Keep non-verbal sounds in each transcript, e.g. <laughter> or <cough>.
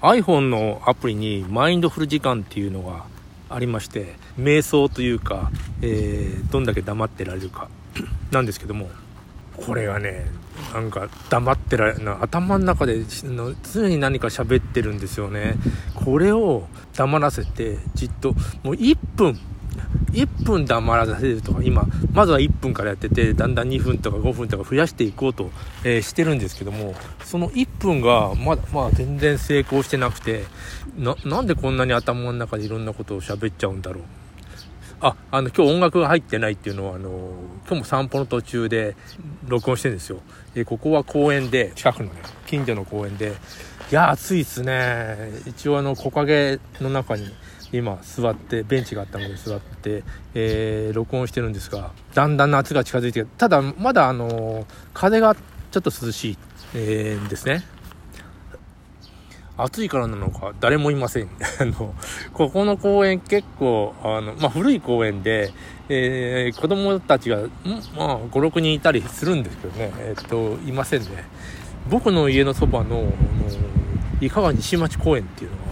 iPhone のアプリにマインドフル時間っていうのがありまして瞑想というか、えー、どんだけ黙ってられるか。<clears throat> なんですけどもこれがねなんか黙ってられな頭の中で常に何か喋ってるんですよね。これを黙らせてじっともう1分1分黙らせるとか今まずは1分からやっててだんだん2分とか5分とか増やしていこうと、えー、してるんですけどもその1分がまだまあ全然成功してなくてなんでこんなに頭の中でいろんなことを喋っちゃうんだろうあ、あの、今日音楽が入ってないっていうのは、あの、今日も散歩の途中で録音してるんですよ。えここは公園で、近くのね、近所の公園で、いや、暑いっすね。一応あの、木陰の中に、今座ってベンチがあったので座って、えー、録音してるんですがだんだん夏が近づいてただまだあの風がちょっと涼しい、えー、ですね。暑いからなのか誰もいません。<laughs> あのここの公園結構あの、まあ、古い公園で、えー、子供たちがん、まあ、56人いたりするんですけどね。えー、っといませんね。僕の家のそばのあの伊香川西町公園っていうのが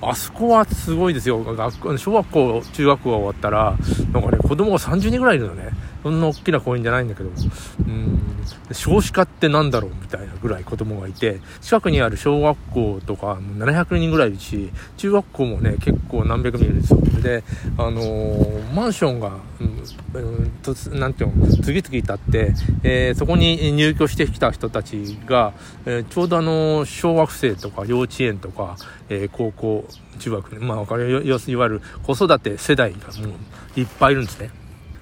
あそこはすごいですよ。学校、小学校、中学校が終わったら、なんかね、子供が30人ぐらいいるのね。そんな大きな公園じゃないんだけど、うん、少子化ってなんだろうみたいなぐらい子供がいて、近くにある小学校とか700人ぐらいいるし、中学校もね、結構何百人いるんですよ。で、あのー、マンションが、うん、うんとなんていうの、次々立って、えー、そこに入居してきた人たちが、えー、ちょうどあの、小学生とか幼稚園とか、えー、高校、中学、まあ、わかるいわゆる子育て世代がもういっぱいいるんですね。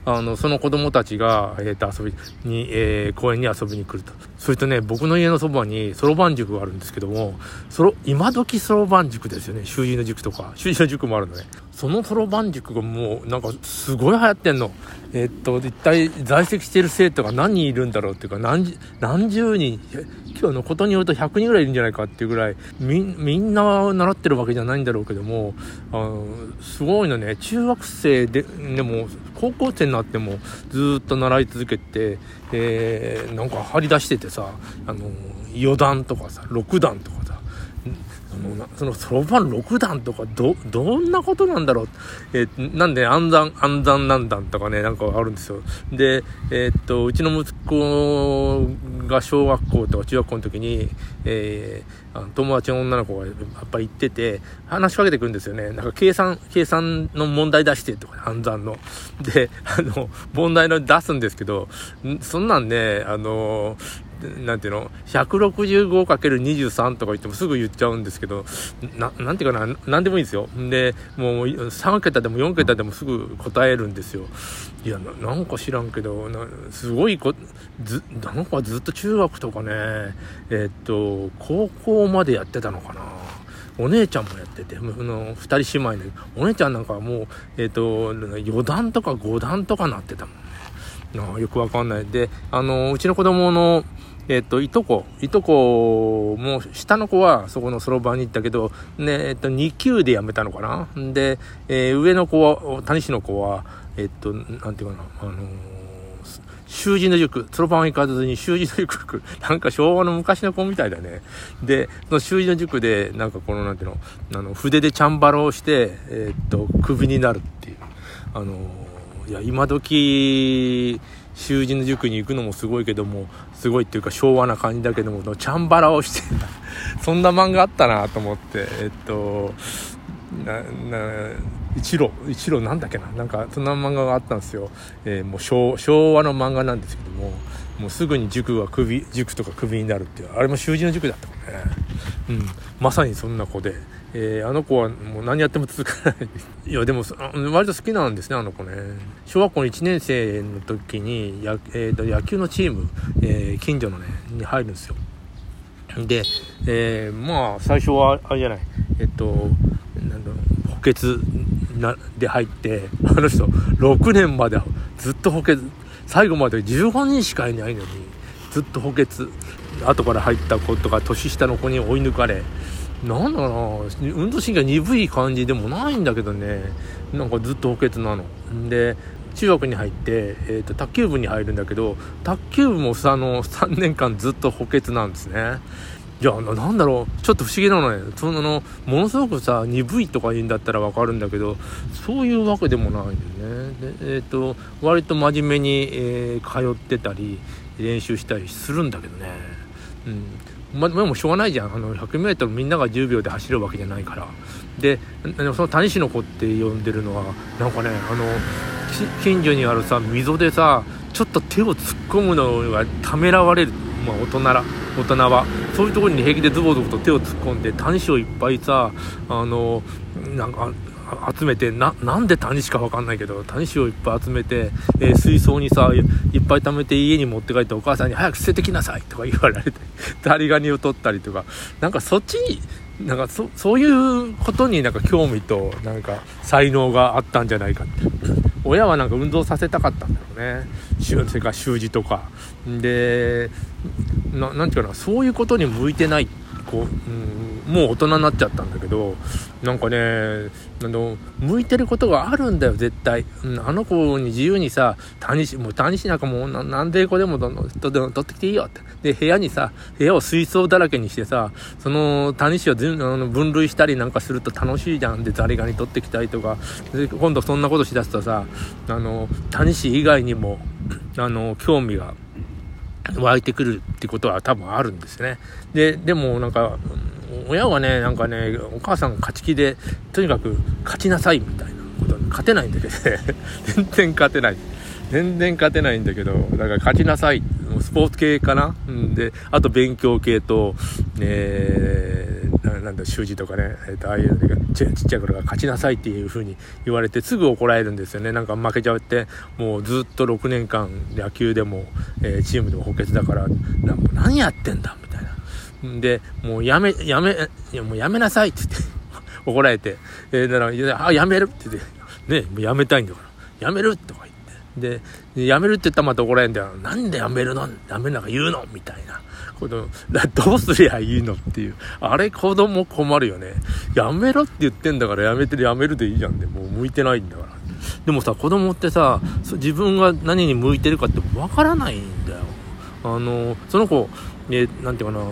あの、その子供たちが、えっ、ー、と、遊びに、えー、公園に遊びに来ると。それとね、僕の家のそばに、そろばん塾があるんですけども、そろ、今時そろばん塾ですよね。習字の塾とか。習字の塾もあるのね。そのそろばん塾がもう、なんか、すごい流行ってんの。えっと、一体在籍してる生徒が何人いるんだろうっていうか、何、何十人、今日のことによると100人ぐらいいるんじゃないかっていうぐらい、み、みんな習ってるわけじゃないんだろうけども、あの、すごいのね、中学生で、でも、高校生になってもずっと習い続けて、で、なんか張り出しててさ、あの、四段とかさ、六段とかさ、そのそろばん6段とかど、どんなことなんだろう？え、なんで暗算、暗算何段とかね、なんかあるんですよ。で、えー、っと、うちの息子が小学校とか中学校の時に、えー、あの友達の女の子がやっぱり行ってて、話しかけてくるんですよね。なんか計算、計算の問題出してとか、暗算の。で、あの、問題の出すんですけど、そんなんね、あの、なんていうの？165×23 とか言ってもすぐ言っちゃうんですけどななんていうかな何でもいいですよ。でもう3桁でも4桁でもすぐ答えるんですよ。いやなんか知らんけどすごいこずなんかずっと中学とかねえ、っと高校までやってたのかな。お姉ちゃんもやってて、の二人姉妹で、お姉ちゃんなんかもう、えっ、と、4段とか5段とかなってたもん。よくわかんない。で、あの、うちの子供の、えっ、と、いとこ、いとこも、下の子はそこのそろばんに行ったけど、ね、えっ、と、2級で辞めたのかなで、えー、上の子は、谷市の子は、えっ、と、なんていうかな、あのー、習字の塾、そろばん行かずに習字の塾、<laughs> なんか昭和の昔の子みたいだね。で、その習字の塾で、なんかこの、なんていうの、あの、筆でチャンバラをして、えっ、と、首になるっていう。あのいや、今時、習字の塾に行くのもすごいけども、すごいっていうか昭和な感じだけども、チャンバラをしてそんな漫画あったなと思って、えっと、な、な、一路、一路なんだっけな、なんかそんな漫画があったんですよ。えー、もう昭昭和の漫画なんですけども、もうすぐに塾が首、塾とか首になるっていう、あれも習字の塾だった。うん、まさにそんな子で。えー、あの子はもう何やっても続かない。いや、でも、割と好きなんですね、あの子ね。小学校1年生の時に、やえーと、野球のチーム、えー、近所のね、に入るんですよ。で、えー、まあ、最初は、あれじゃない、えっと、なんだろう、補欠なで入って、あの人、6年までずっと補欠、最後まで15人しかいないのに、ずっと補欠、後から入った子とか、年下の子に追い抜かれ、なんだろうな。運動神経鈍い感じでもないんだけどね。なんかずっと補欠なの。で中学に入って、えーと、卓球部に入るんだけど卓球部もあの3年間ずっと補欠なんですね。じゃあなんだろう。ちょっと不思議なのね。そんなのものすごくさ鈍いとか言うんだったら分かるんだけどそういうわけでもないんだよね。でえっ、ー、と割と真面目に、えー、通ってたり練習したりするんだけどね。うん。まあ、でもしょうがないじゃん。あの 100m みんなが10秒で走るわけじゃないから。でその谷氏の子って呼んでるのはなんかねあの近所にあるさ溝でさちょっと手を突っ込むのがためらわれる、まあ、大人ら大人は。そういうところに平気でズボズボと手を突っ込んで谷氏をいっぱいさあのなんか集めてななんで谷氏か分かんないけど谷氏をいっぱい集めて、えー、水槽にさいっぱい貯めて家に持って帰ってお母さんに早く捨ててきなさいとか言われて <laughs> ザリガニを取ったりとか。なんかそっちになんかそそういうことになんか興味となんか才能があったんじゃないかって。親はなんか運動させたかったんだろうね。それから習字とか。でななんていうかなそういうことに向いてない。ってこう、うんもう大人になっちゃったんだけどなんかねあの向いてることがあるんだよ絶対、うん、あの子に自由にさ谷氏もう谷氏なんかもう何で子でもどんどんでも取ってきていいよって。で部屋にさ部屋を水槽だらけにしてさその谷氏を全あの分類したりなんかすると楽しいじゃん。でザリガニ取ってきたりとか。で今度そんなことしだすとさあの谷氏以外にもあの興味が湧いてくるってことは多分あるんですね。で、でもなんか、親はね、なんかね、お母さんが勝ち気で、とにかく勝ちなさいみたいなことに勝てないんだけどね。<laughs> 全然勝てない。全然勝てないんだけど、だから勝ちなさい。スポーツ系かなうんで、あと勉強系と、えー、なんだ、習字とかね、えっ、ー、と、ああいうのがちっちゃい頃が勝ちなさいっていう風に言われて、すぐ怒られるんですよね。なんか負けちゃって、もうずっと6年間野球でも、えー、チームでも補欠だから、な何やってんだみたいな。で、もうやめ、やめ、いやもうやめなさいって言って <laughs> 怒られて、えー、だから、あ、やめるって言って、ね、もうやめたいんだから、やめるとかで、辞めるって言ったらまた怒られるんだよ。なんで辞めるの？辞めるなんか言うの？みたいな。この、どうすりゃいいのっていう。あれ子供困るよね。辞めろって言ってんだから辞めて辞めるでいいじゃんね。もう向いてないんだから。でもさ、子供ってさ、自分が何に向いてるかってわからないんだよ。あの、その子、ね、なんていうかな、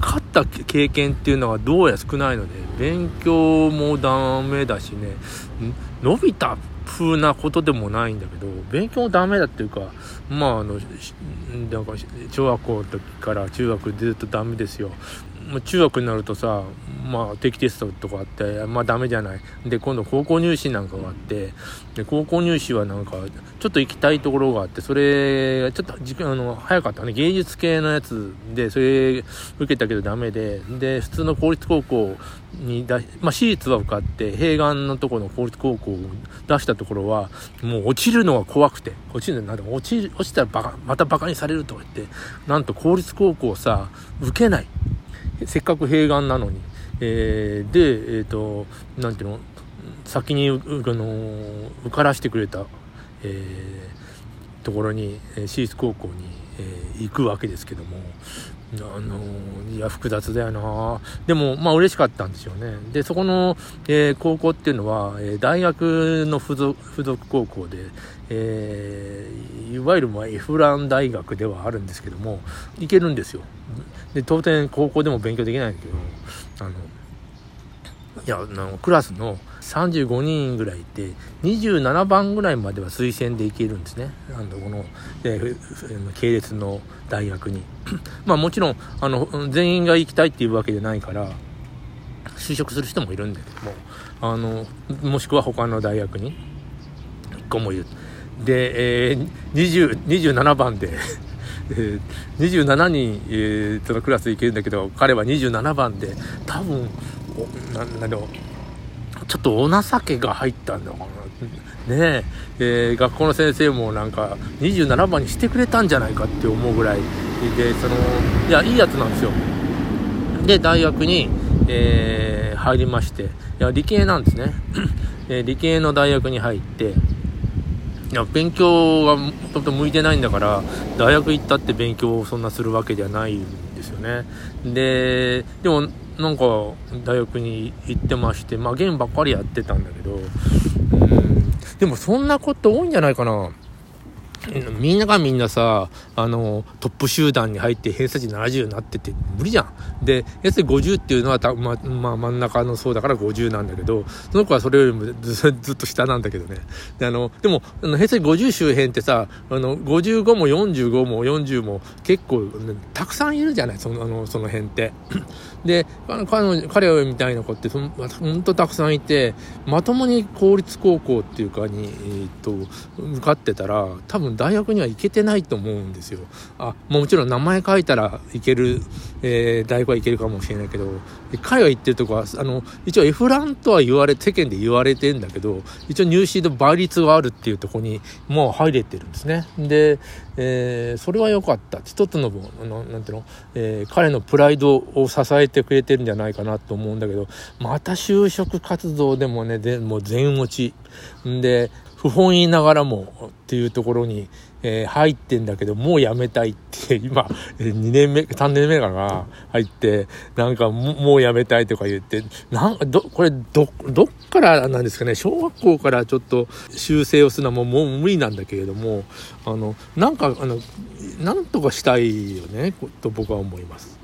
勝った経験っていうのがどうや少ないので、勉強もダメだしね、伸びた風なことでもないんだけど勉強ダメだっていうかまああのなんか小学校の時から中学ずっとダメですよ。ま中学になるとさ、まあ、定期テストとかあって、まあダメじゃない。で、今度高校入試なんかがあって、で、高校入試はなんか、ちょっと行きたいところがあって、それ、ちょっと時間、あの、早かったね。芸術系のやつで、それ、受けたけどダメで、で、普通の公立高校に出まあ、私立は受かって、併願のところの公立高校を出したところは、もう落ちるのが怖くて、落ちるのなんで落ち、落ちたらバカ、またバカにされるとか言って、なんと公立高校さ、受けない。せっかく併願なのに、えー、で、えっ、ー、と、なんていうの、先に、あの、受からしてくれた、えー、ところに、私立高校に、えー、行くわけですけども、あのいや、複雑だよなでも、まあ、嬉しかったんですよね。で、そこの、えー、高校っていうのは、え、大学の付属付属高校で、え、いわゆる、まあ、エフラン大学ではあるんですけども、行けるんですよ。で、当然、高校でも勉強できないんだけど、あの、いや、あの、クラスの35人ぐらいいて、27番ぐらいまでは推薦で行けるんですね。あの、この、えー、系列の大学に。<coughs> まあもちろん、あの、全員が行きたいっていうわけじゃないから、就職する人もいるんだけども、あの、もしくは他の大学に1個もいる。で、えー、20 27番で <laughs> えー、27人、えー、そのクラス行けるんだけど、彼は27番で、多分、なんだろう、ちょっとお情けが入ったんだかな。ねえ。ー、学校の先生もなんか27番にしてくれたんじゃないかって思うぐらいでそのいやいいやつなんですよ。で大学に、えー、入りまして。いや理系なんですね、<clears throat> え、理系の大学に入っていや勉強がちょっと向いてないんだから大学行ったって勉強をそんなするわけではないんですよね。ででもなんか大学に行ってましてまあゲームばっかりやってたんだけどうんでもそんなこと多いんじゃないかな。みんながみんなさ、あの、トップ集団に入って偏差値70になってて無理じゃん。で、偏差値50っていうのはた、ま、まあ、真ん中の層だから50なんだけど、その子はそれよりも <laughs> ずっと下なんだけどね。で、あの、でも、あの偏差値50周辺ってさ、あの、55も45も40も結構、ね、たくさんいるじゃない、その、あの、その辺って。<clears throat> で、彼彼みたいな子ってほんとたくさんいて、まともに公立高校っていうかに、えー、っと、向かってたら、多分大学には行けてないと思うんですよ。あ、もちろん名前書いたら行ける、えー、大学は行けるかもしれないけど、彼が行ってるとこは、あの、一応 F ランとは言われ、世間で言われてんだけど、一応入試の倍率があるっていうとこにもう入れてるんですね。で、えー、それは良かった。一つの、あの、なんていうの、えー、彼のプライドを支えてくれてるんじゃないかなと思うんだけど、また就職活動でもね、でもう全落ち。んで、不本意ながらもっていうところに、えー、入ってんだけど、もう辞めたいって、<laughs> 今、2年目、3年目かな、入って、なんかもう辞めたいとか言って、なんど、これ、ど、どっからなんですかね、小学校からちょっと修正をするのはもうもう無理なんだけれども、あの、なんか、あの、なんとかしたいよね、と僕は思います。